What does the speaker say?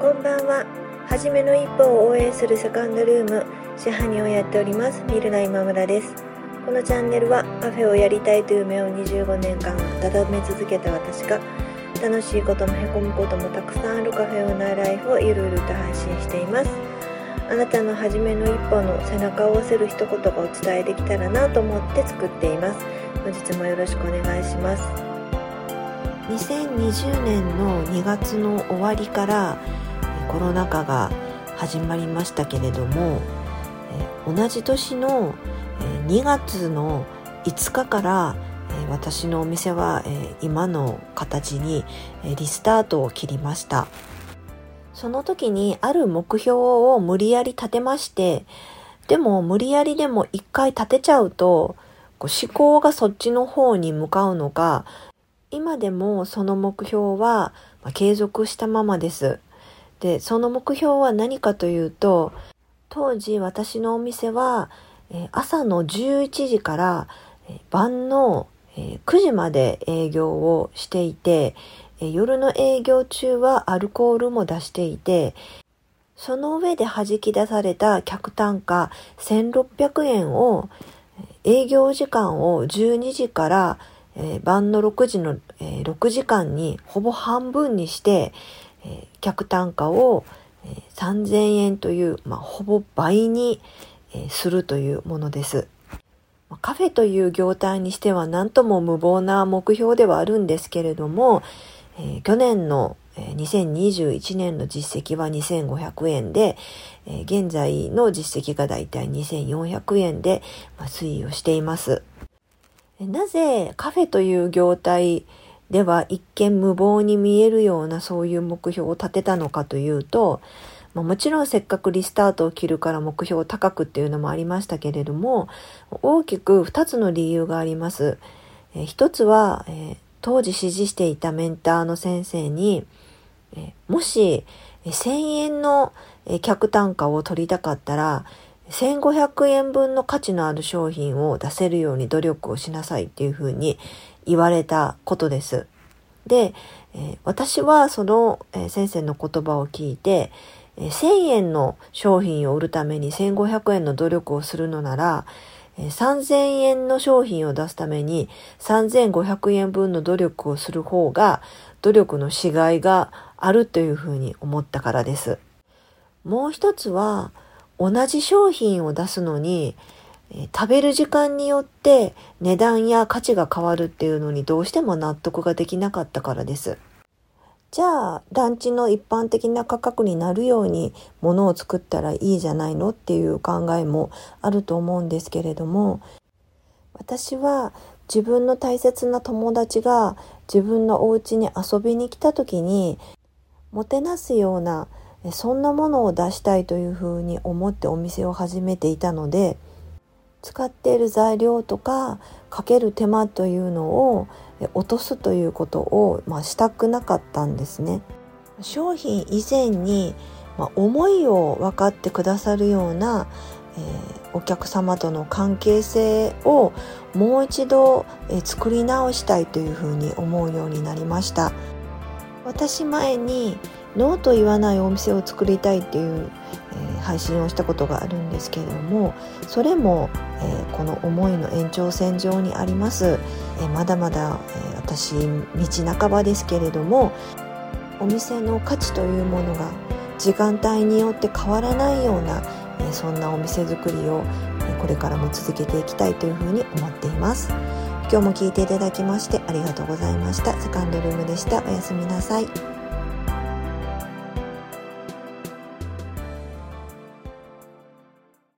こんばんは。はじめの一歩を応援するセカンドルーム、支配人をやっております、ミルナ今村です。このチャンネルはカフェをやりたいという夢を25年間温め続けた私が、楽しいこともへこむこともたくさんあるカフェオーナーライフをゆるゆると配信しています。あなたの初めの一歩の背中を押せる一言がお伝えできたらなと思って作っています。本日もよろしくお願いします。2020年の2月の終わりからコロナ禍が始まりましたけれども同じ年の2月の5日から私のお店は今の形にリスタートを切りましたその時にある目標を無理やり立てましてでも無理やりでも一回立てちゃうと思考がそっちの方に向かうのか今でもその目標は継続したままです。で、その目標は何かというと、当時私のお店は、朝の11時から、晩の、え9時まで営業をしていて、夜の営業中はアルコールも出していて、その上で弾き出された客単価1600円を営業時間を12時から、晩の6時の、6時間にほぼ半分にして、え客単価を、え3000円という、まあ、ほぼ倍に、えするというものです。カフェという業態にしては何とも無謀な目標ではあるんですけれども、え、去年の2021年の実績は2500円で、え、現在の実績がだいたい2400円で、推移をしています。なぜカフェという業態では一見無謀に見えるようなそういう目標を立てたのかというと、まあ、もちろんせっかくリスタートを切るから目標を高くっていうのもありましたけれども、大きく2つの理由があります。えー、一つは、えー、当時指示していたメンターの先生に、えー、もし1000円の客単価を取りたかったら、1500円分の価値のある商品を出せるように努力をしなさいっていうふうに言われたことです。で、え、私はその、え、先生の言葉を聞いて、え、1000円の商品を売るために1500円の努力をするのなら、えー、3000円の商品を出すために3500円分の努力をする方が努力のしがいがあるというふうに思ったからです。もう一つは同じ商品を出すのに食べる時間によって値段や価値が変わるっていうのにどうしても納得ができなかったからです。じゃあ、団地の一般的な価格になるように物を作ったらいいじゃないのっていう考えもあると思うんですけれども、私は自分の大切な友達が自分のお家に遊びに来た時に、もてなすような、そんなものを出したいというふうに思ってお店を始めていたので、使っている材料とかかける手間というのを落とすということを、まあ、したくなかったんですね。商品以前に、まあ、思いを分かってくださるような、えー、お客様との関係性をもう一度、えー、作り直したいというふうに思うようになりました。私前にノーと言わないお店を作りたいっていう、配信をしたことがあるんですけれどもそれも、えー、この思いの延長線上にあります、えー、まだまだ、え私道半ばですけれどもお店の価値というものが時間帯によって変わらないような、えそんなお店作りを、えこれからも続けていきたいというふうに思っています。今日も聞いていただきましてありがとうございました。セカンドルームでした。おやすみなさい。